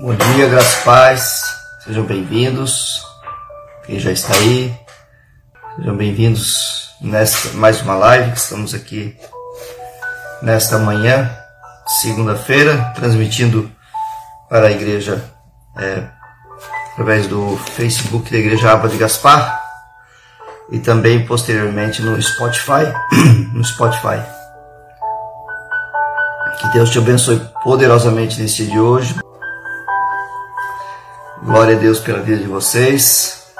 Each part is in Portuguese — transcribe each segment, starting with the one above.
Bom dia, graças paz, sejam bem-vindos. Quem já está aí, sejam bem-vindos nesta mais uma live que estamos aqui nesta manhã, segunda-feira, transmitindo para a igreja é, através do Facebook da Igreja Aba de Gaspar e também posteriormente no Spotify, no Spotify. Que Deus te abençoe poderosamente nesse dia de hoje. Glória a Deus pela vida de vocês.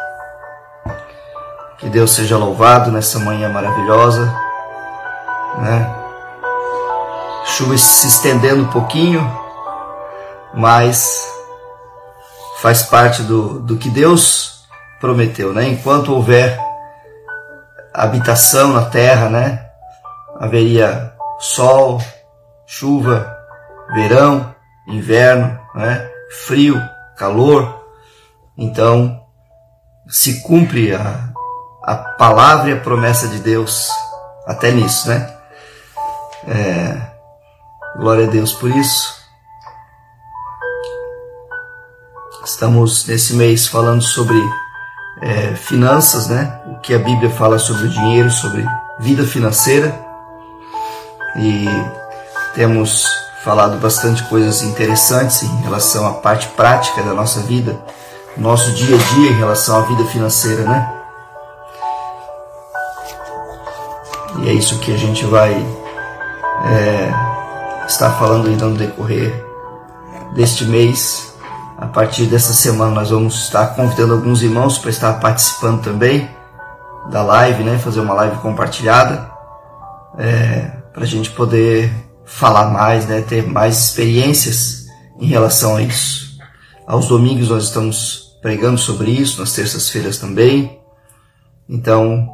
Que Deus seja louvado nessa manhã maravilhosa, né? Chuva se estendendo um pouquinho, mas faz parte do, do que Deus prometeu, né? Enquanto houver habitação na terra, né? Haveria sol, chuva, verão, inverno, né? Frio, calor. Então, se cumpre a, a palavra e a promessa de Deus até nisso, né? É, glória a Deus por isso. Estamos nesse mês falando sobre é, finanças, né? O que a Bíblia fala sobre o dinheiro, sobre vida financeira. E temos falado bastante coisas interessantes em relação à parte prática da nossa vida, nosso dia a dia em relação à vida financeira, né? E é isso que a gente vai é, estar falando ainda no decorrer deste mês a partir dessa semana nós vamos estar convidando alguns irmãos para estar participando também da live, né? Fazer uma live compartilhada é, para a gente poder falar mais, né? Ter mais experiências em relação a isso. Aos domingos nós estamos pregando sobre isso, nas terças-feiras também. Então,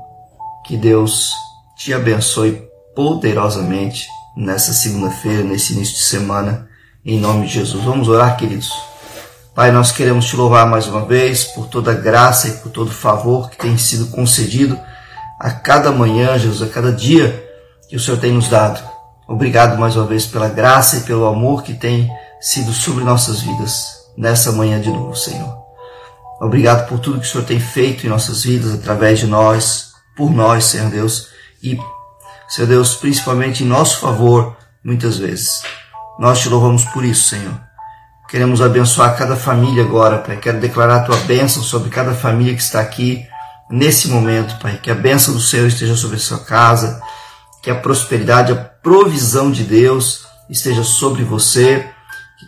que Deus te abençoe poderosamente nessa segunda-feira, nesse início de semana, em nome de Jesus. Vamos orar, queridos. Pai, nós queremos te louvar mais uma vez por toda a graça e por todo o favor que tem sido concedido a cada manhã, Jesus, a cada dia que o Senhor tem nos dado. Obrigado mais uma vez pela graça e pelo amor que tem sido sobre nossas vidas nessa manhã de novo, Senhor. Obrigado por tudo que o Senhor tem feito em nossas vidas, através de nós, por nós, Senhor Deus, e, Senhor Deus, principalmente em nosso favor, muitas vezes. Nós te louvamos por isso, Senhor. Queremos abençoar cada família agora, Pai. Quero declarar a tua bênção sobre cada família que está aqui nesse momento, Pai. Que a bênção do Senhor esteja sobre a sua casa, que a prosperidade, a provisão de Deus esteja sobre você,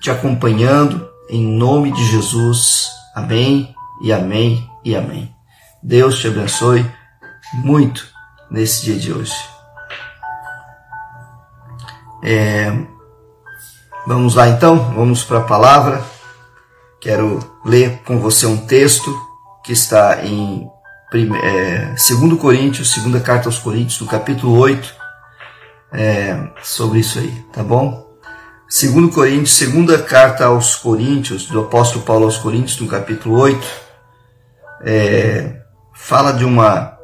te acompanhando, em nome de Jesus. Amém e amém e amém. Deus te abençoe muito nesse dia de hoje. É, Vamos lá então, vamos para a palavra. Quero ler com você um texto que está em é, 2 Coríntios, segunda carta aos Coríntios, no capítulo 8, é, sobre isso aí, tá bom? 2 Coríntios, segunda carta aos Coríntios, do apóstolo Paulo aos Coríntios, no capítulo 8, é, fala de uma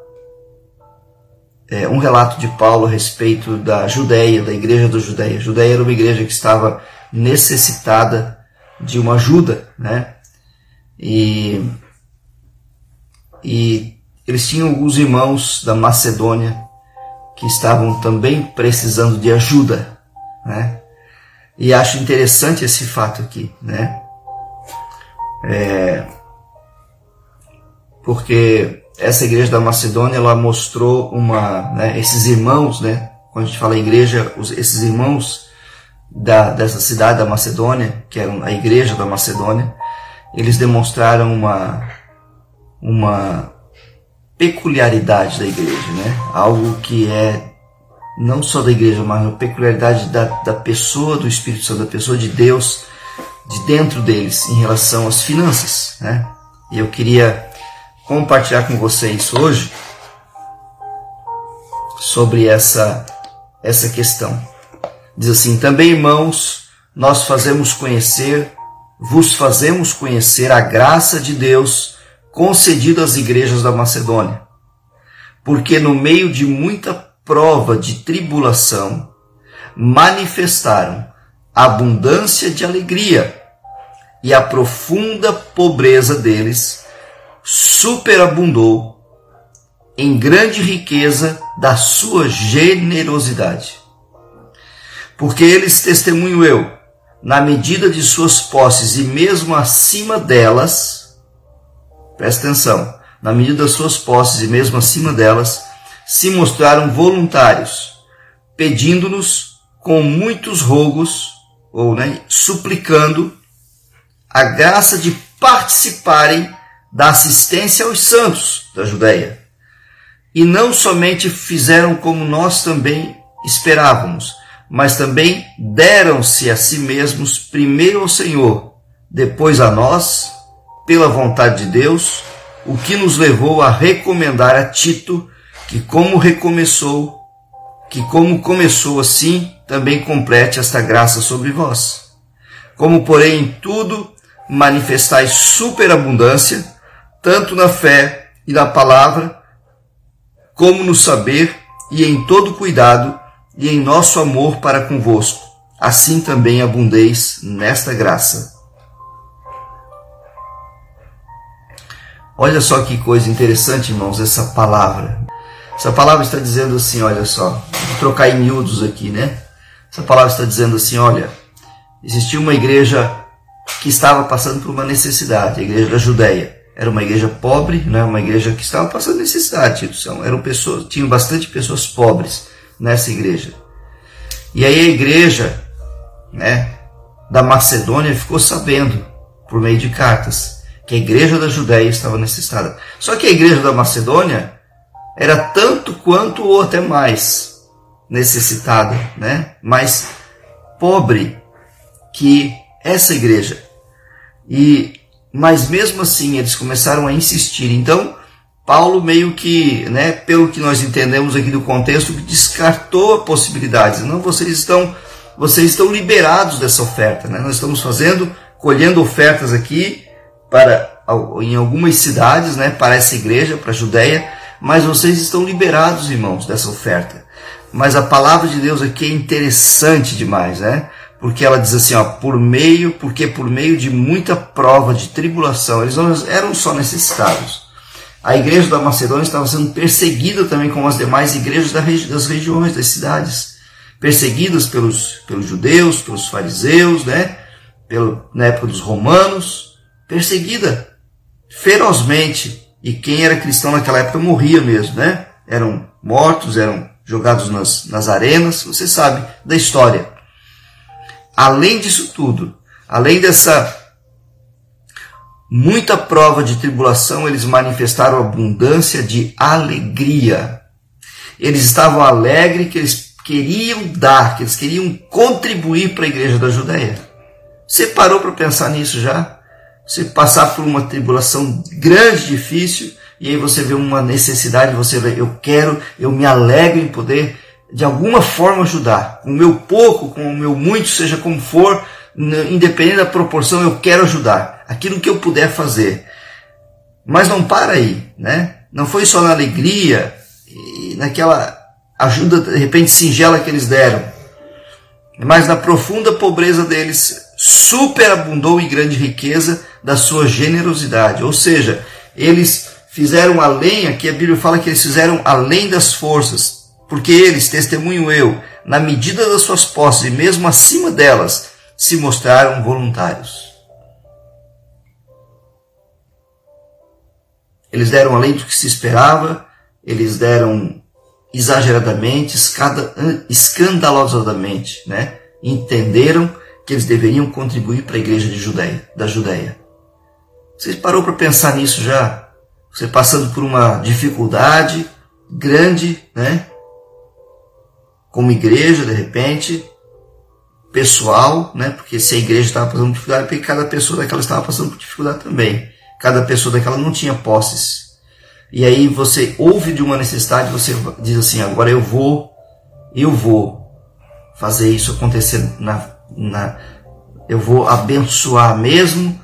é, um relato de Paulo a respeito da Judéia, da igreja da Judéia. A Judéia era uma igreja que estava necessitada de uma ajuda, né? E, e eles tinham alguns irmãos da Macedônia que estavam também precisando de ajuda, né? E acho interessante esse fato aqui, né? É, porque essa igreja da Macedônia ela mostrou uma, né, esses irmãos, né, quando a gente fala igreja, os, esses irmãos da, dessa cidade da Macedônia, que era a igreja da Macedônia, eles demonstraram uma, uma peculiaridade da igreja, né, algo que é não só da igreja, mas uma peculiaridade da, da pessoa do Espírito Santo, da pessoa de Deus, de dentro deles, em relação às finanças, né, e eu queria compartilhar com vocês hoje sobre essa, essa questão. Diz assim: Também, irmãos, nós fazemos conhecer, vos fazemos conhecer a graça de Deus concedida às igrejas da Macedônia. Porque no meio de muita prova de tribulação, manifestaram abundância de alegria, e a profunda pobreza deles superabundou em grande riqueza da sua generosidade. Porque eles, testemunho eu, na medida de suas posses e mesmo acima delas, presta atenção, na medida das suas posses e mesmo acima delas, se mostraram voluntários, pedindo-nos com muitos rogos, ou né, suplicando a graça de participarem da assistência aos santos da Judéia. E não somente fizeram como nós também esperávamos, mas também deram-se a si mesmos primeiro ao Senhor, depois a nós, pela vontade de Deus, o que nos levou a recomendar a Tito que como recomeçou, que como começou assim, também complete esta graça sobre vós. Como porém em tudo manifestais superabundância, tanto na fé e na palavra, como no saber e em todo cuidado e em nosso amor para convosco. Assim também abundeis nesta graça. Olha só que coisa interessante, irmãos, essa palavra. Essa palavra está dizendo assim, olha só, vou trocar em miúdos aqui, né? Essa palavra está dizendo assim, olha, existia uma igreja que estava passando por uma necessidade, a igreja da Judéia. Era uma igreja pobre, né? uma igreja que estava passando necessidade, eram pessoas, tinham bastante pessoas pobres nessa igreja. E aí a igreja, né, da Macedônia ficou sabendo por meio de cartas que a igreja da Judéia estava necessitada. Só que a igreja da Macedônia era tanto quanto ou até mais necessitada, né? mais pobre que essa igreja. E mas mesmo assim eles começaram a insistir. Então, Paulo meio que, né, pelo que nós entendemos aqui do contexto, descartou a possibilidade. Não, vocês estão vocês estão liberados dessa oferta, né? Nós estamos fazendo, colhendo ofertas aqui para em algumas cidades, né, para essa igreja, para a Judéia, mas vocês estão liberados, irmãos, dessa oferta. Mas a palavra de Deus aqui é interessante demais, né? Porque ela diz assim, ó, por meio, porque por meio de muita prova de tribulação, eles não eram só necessitados. A igreja da Macedônia estava sendo perseguida também como as demais igrejas das regiões, das cidades, perseguidas pelos, pelos judeus, pelos fariseus, né? Pelo, na época dos romanos, perseguida ferozmente e quem era cristão naquela época morria mesmo, né? Eram mortos, eram jogados nas, nas arenas, você sabe da história. Além disso tudo, além dessa muita prova de tribulação, eles manifestaram abundância de alegria. Eles estavam alegres que eles queriam dar, que eles queriam contribuir para a igreja da Judéia. Você parou para pensar nisso já? Você passar por uma tribulação grande, difícil, e aí você vê uma necessidade, você vê, eu quero, eu me alegro em poder de alguma forma ajudar. Com o meu pouco, com o meu muito, seja como for, independente da proporção, eu quero ajudar. Aquilo que eu puder fazer. Mas não para aí, né? Não foi só na alegria e naquela ajuda de repente singela que eles deram, mas na profunda pobreza deles superabundou em grande riqueza da sua generosidade. Ou seja, eles fizeram além, aqui a Bíblia fala que eles fizeram além das forças, porque eles, testemunho eu, na medida das suas posses e mesmo acima delas, se mostraram voluntários. Eles deram além do que se esperava, eles deram exageradamente, escandalosamente, né? Entenderam que eles deveriam contribuir para a igreja de Judeia, da Judéia. Você parou para pensar nisso já? Você passando por uma dificuldade grande, né? Como igreja, de repente, pessoal, né? Porque se a igreja estava passando por dificuldade, porque cada pessoa daquela estava passando por dificuldade também. Cada pessoa daquela não tinha posses. E aí você ouve de uma necessidade, você diz assim: agora eu vou, eu vou fazer isso acontecer na na, eu vou abençoar mesmo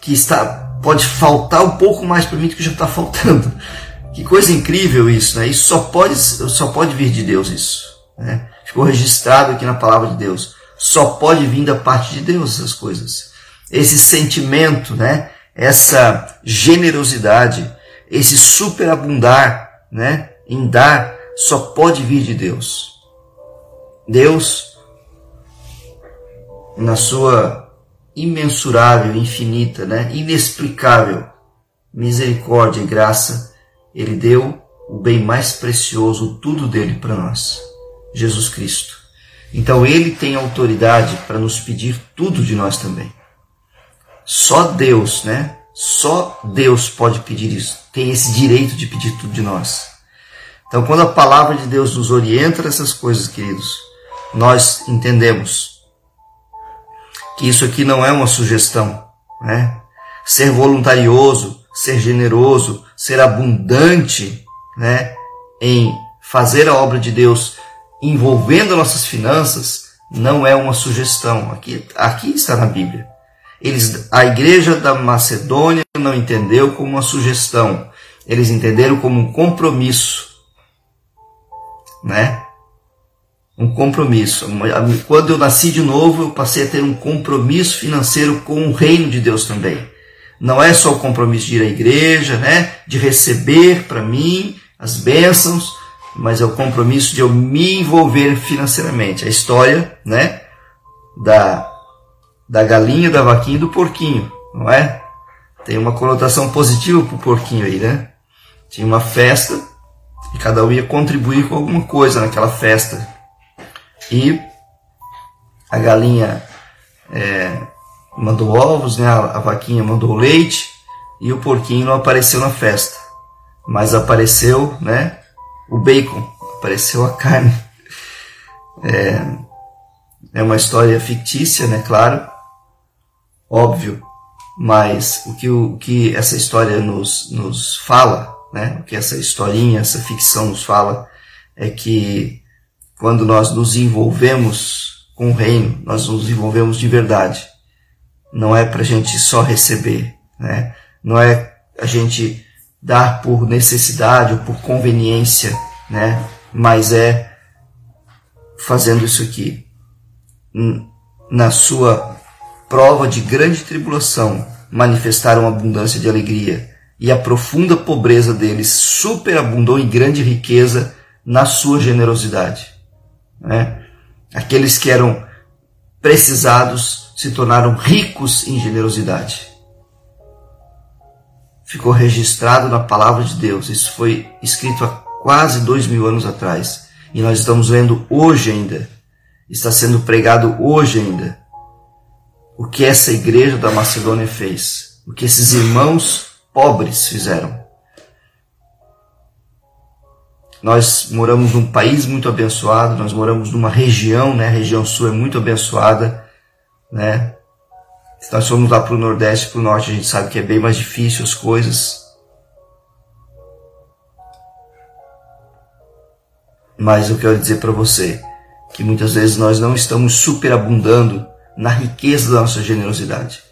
que está pode faltar um pouco mais para mim do que já está faltando. Que coisa incrível isso, né? Isso só pode, só pode vir de Deus isso. Né? Ficou registrado aqui na palavra de Deus. Só pode vir da parte de Deus essas coisas. esse sentimento, né? essa generosidade, esse superabundar né? em dar, só pode vir de Deus. Deus, na sua imensurável, infinita, né? inexplicável misericórdia e graça, Ele deu o bem mais precioso, tudo dele para nós, Jesus Cristo. Então Ele tem autoridade para nos pedir tudo de nós também. Só Deus, né? Só Deus pode pedir isso, tem esse direito de pedir tudo de nós. Então, quando a palavra de Deus nos orienta nessas coisas, queridos, nós entendemos que isso aqui não é uma sugestão, né? Ser voluntarioso, ser generoso, ser abundante, né, em fazer a obra de Deus envolvendo nossas finanças, não é uma sugestão. Aqui, aqui está na Bíblia. Eles, a igreja da Macedônia não entendeu como uma sugestão. Eles entenderam como um compromisso, né? Um compromisso. Quando eu nasci de novo, eu passei a ter um compromisso financeiro com o reino de Deus também. Não é só o compromisso de ir à igreja, né? De receber para mim as bênçãos, mas é o compromisso de eu me envolver financeiramente. A história, né? Da da galinha, da vaquinha e do porquinho, não é? Tem uma conotação positiva para o porquinho aí, né? Tinha uma festa e cada um ia contribuir com alguma coisa naquela festa. E a galinha é, mandou ovos, né? a vaquinha mandou leite e o porquinho não apareceu na festa. Mas apareceu né? o bacon, apareceu a carne. É, é uma história fictícia, né? Claro, óbvio, mas o que, o que essa história nos, nos fala, né? o que essa historinha, essa ficção nos fala, é que quando nós nos envolvemos com o reino, nós nos envolvemos de verdade. Não é para a gente só receber, né? não é a gente dar por necessidade ou por conveniência, né? mas é fazendo isso aqui na sua prova de grande tribulação, manifestaram abundância de alegria, e a profunda pobreza deles superabundou em grande riqueza na sua generosidade. Né? Aqueles que eram precisados se tornaram ricos em generosidade. Ficou registrado na palavra de Deus. Isso foi escrito há quase dois mil anos atrás. E nós estamos vendo hoje ainda. Está sendo pregado hoje ainda o que essa igreja da Macedônia fez, o que esses irmãos pobres fizeram. Nós moramos num país muito abençoado, nós moramos numa região, né? A região sul é muito abençoada, né? Se nós formos lá para o Nordeste, para o Norte, a gente sabe que é bem mais difícil as coisas. Mas eu quero dizer para você que muitas vezes nós não estamos superabundando na riqueza da nossa generosidade.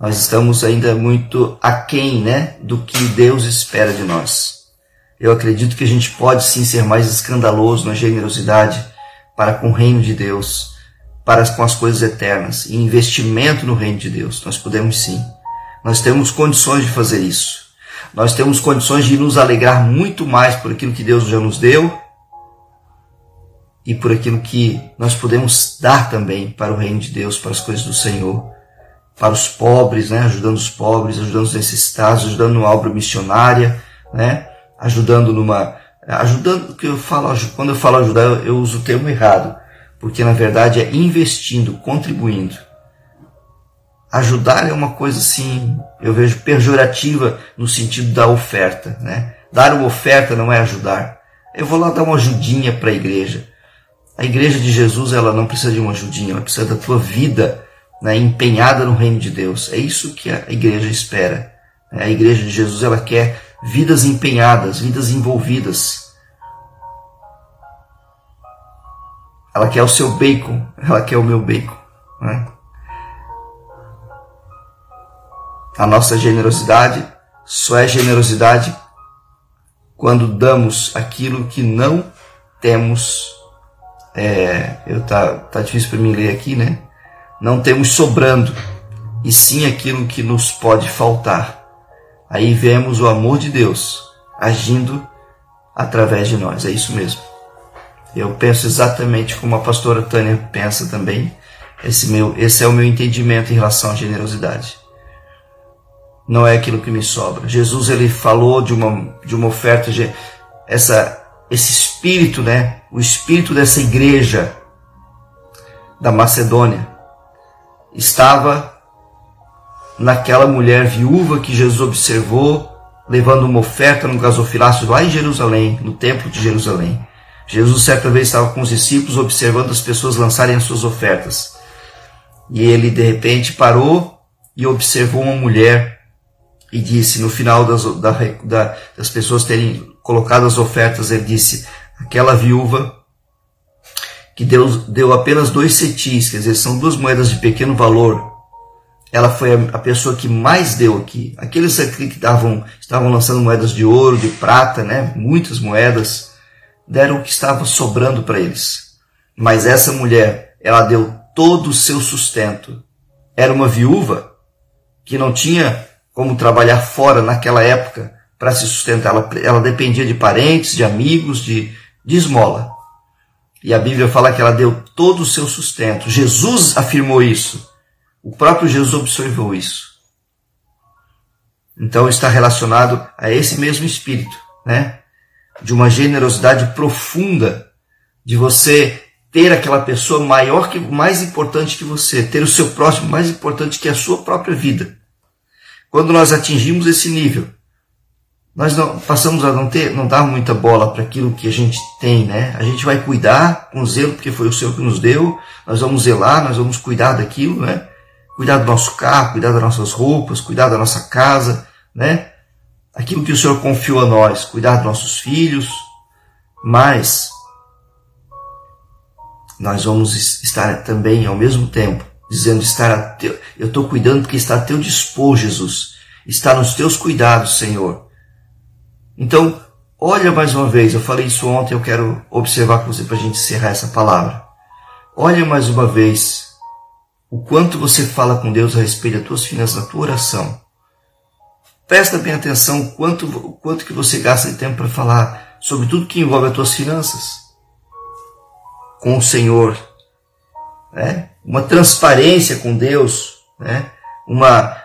Nós estamos ainda muito aquém né, do que Deus espera de nós. Eu acredito que a gente pode sim ser mais escandaloso na generosidade para com o reino de Deus, para com as coisas eternas e investimento no reino de Deus. Nós podemos sim. Nós temos condições de fazer isso. Nós temos condições de nos alegrar muito mais por aquilo que Deus já nos deu e por aquilo que nós podemos dar também para o reino de Deus, para as coisas do Senhor, para os pobres, né? ajudando os pobres, ajudando os necessitados, ajudando numa obra missionária, né? Ajudando numa. ajudando, que eu falo, quando eu falo ajudar, eu, eu uso o termo errado, porque na verdade é investindo, contribuindo. Ajudar é uma coisa assim, eu vejo pejorativa no sentido da oferta, né? Dar uma oferta não é ajudar. Eu vou lá dar uma ajudinha para a igreja. A igreja de Jesus ela não precisa de uma ajudinha, ela precisa da tua vida né, empenhada no reino de Deus. É isso que a igreja espera. A igreja de Jesus ela quer vidas empenhadas, vidas envolvidas. Ela quer o seu bacon, ela quer o meu bacon. Né? A nossa generosidade só é generosidade quando damos aquilo que não temos é, eu tá, tá difícil para mim ler aqui, né? Não temos sobrando. e sim aquilo que nos pode faltar. Aí vemos o amor de Deus agindo através de nós. É isso mesmo. Eu penso exatamente como a pastora Tânia pensa também. Esse, meu, esse é o meu entendimento em relação à generosidade. Não é aquilo que me sobra. Jesus ele falou de uma, de uma oferta, essa, esse espírito, né? O espírito dessa igreja da Macedônia estava naquela mulher viúva que Jesus observou levando uma oferta no gasofilácio lá em Jerusalém, no templo de Jerusalém. Jesus certa vez estava com os discípulos observando as pessoas lançarem as suas ofertas. E ele de repente parou e observou uma mulher e disse, no final das, da, da, das pessoas terem colocado as ofertas, ele disse, aquela viúva que deu, deu apenas dois cetis, quer dizer, são duas moedas de pequeno valor, ela foi a, pessoa que mais deu aqui. Aqueles aqui que davam, estavam lançando moedas de ouro, de prata, né? muitas moedas, deram o que estava sobrando para eles. Mas essa mulher, ela deu todo o seu sustento. Era uma viúva que não tinha como trabalhar fora naquela época para se sustentar. Ela, ela dependia de parentes, de amigos, de, de esmola. E a Bíblia fala que ela deu todo o seu sustento. Jesus afirmou isso. O próprio Jesus observou isso. Então está relacionado a esse mesmo espírito, né? De uma generosidade profunda, de você ter aquela pessoa maior que mais importante que você, ter o seu próximo mais importante que a sua própria vida. Quando nós atingimos esse nível, nós não, passamos a não ter, não dar muita bola para aquilo que a gente tem, né? A gente vai cuidar com zelo porque foi o Senhor que nos deu. Nós vamos zelar, nós vamos cuidar daquilo, né? Cuidar do nosso carro, cuidar das nossas roupas, cuidar da nossa casa, né? Aquilo que o Senhor confiou a nós, cuidar dos nossos filhos. Mas nós vamos estar também ao mesmo tempo dizendo estar teu, eu estou cuidando porque está a teu dispor, Jesus. Está nos teus cuidados, Senhor então, olha mais uma vez, eu falei isso ontem, eu quero observar com você para a gente encerrar essa palavra. Olha mais uma vez o quanto você fala com Deus a respeito das tuas finanças, da tua oração. Presta bem atenção o quanto, o quanto que você gasta de tempo para falar sobre tudo que envolve as tuas finanças com o Senhor. Né? Uma transparência com Deus, né? uma,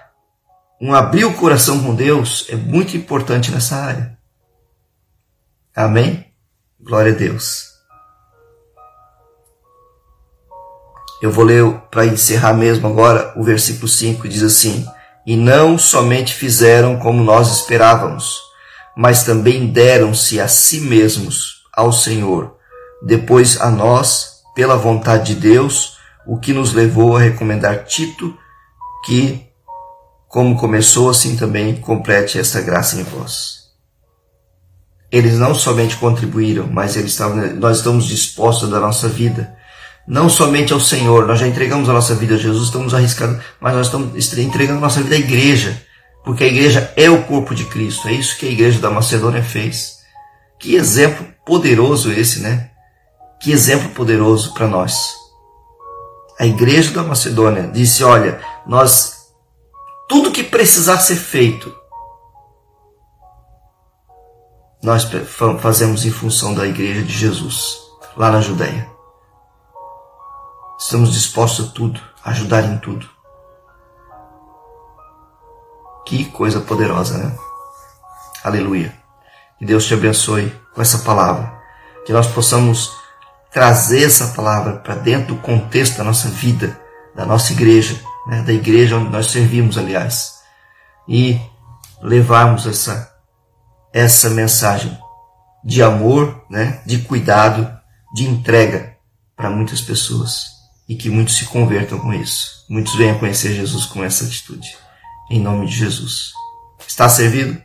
um abrir o coração com Deus é muito importante nessa área. Amém? Glória a Deus. Eu vou ler para encerrar mesmo agora o versículo 5 diz assim: E não somente fizeram como nós esperávamos, mas também deram-se a si mesmos ao Senhor, depois a nós, pela vontade de Deus, o que nos levou a recomendar Tito, que, como começou, assim também complete esta graça em vós eles não somente contribuíram, mas eles estavam, nós estamos dispostos a dar nossa vida. Não somente ao Senhor, nós já entregamos a nossa vida a Jesus, estamos arriscando, mas nós estamos entregando a nossa vida à igreja, porque a igreja é o corpo de Cristo. É isso que a igreja da Macedônia fez. Que exemplo poderoso esse, né? Que exemplo poderoso para nós. A igreja da Macedônia disse: Olha, nós, tudo que precisar ser feito, nós fazemos em função da igreja de Jesus, lá na Judéia. Estamos dispostos a tudo, a ajudar em tudo. Que coisa poderosa, né? Aleluia. Que Deus te abençoe com essa palavra. Que nós possamos trazer essa palavra para dentro do contexto da nossa vida, da nossa igreja, né? da igreja onde nós servimos, aliás. E levarmos essa essa mensagem de amor, né, de cuidado, de entrega para muitas pessoas e que muitos se convertam com isso. Muitos venham conhecer Jesus com essa atitude. Em nome de Jesus. Está servido?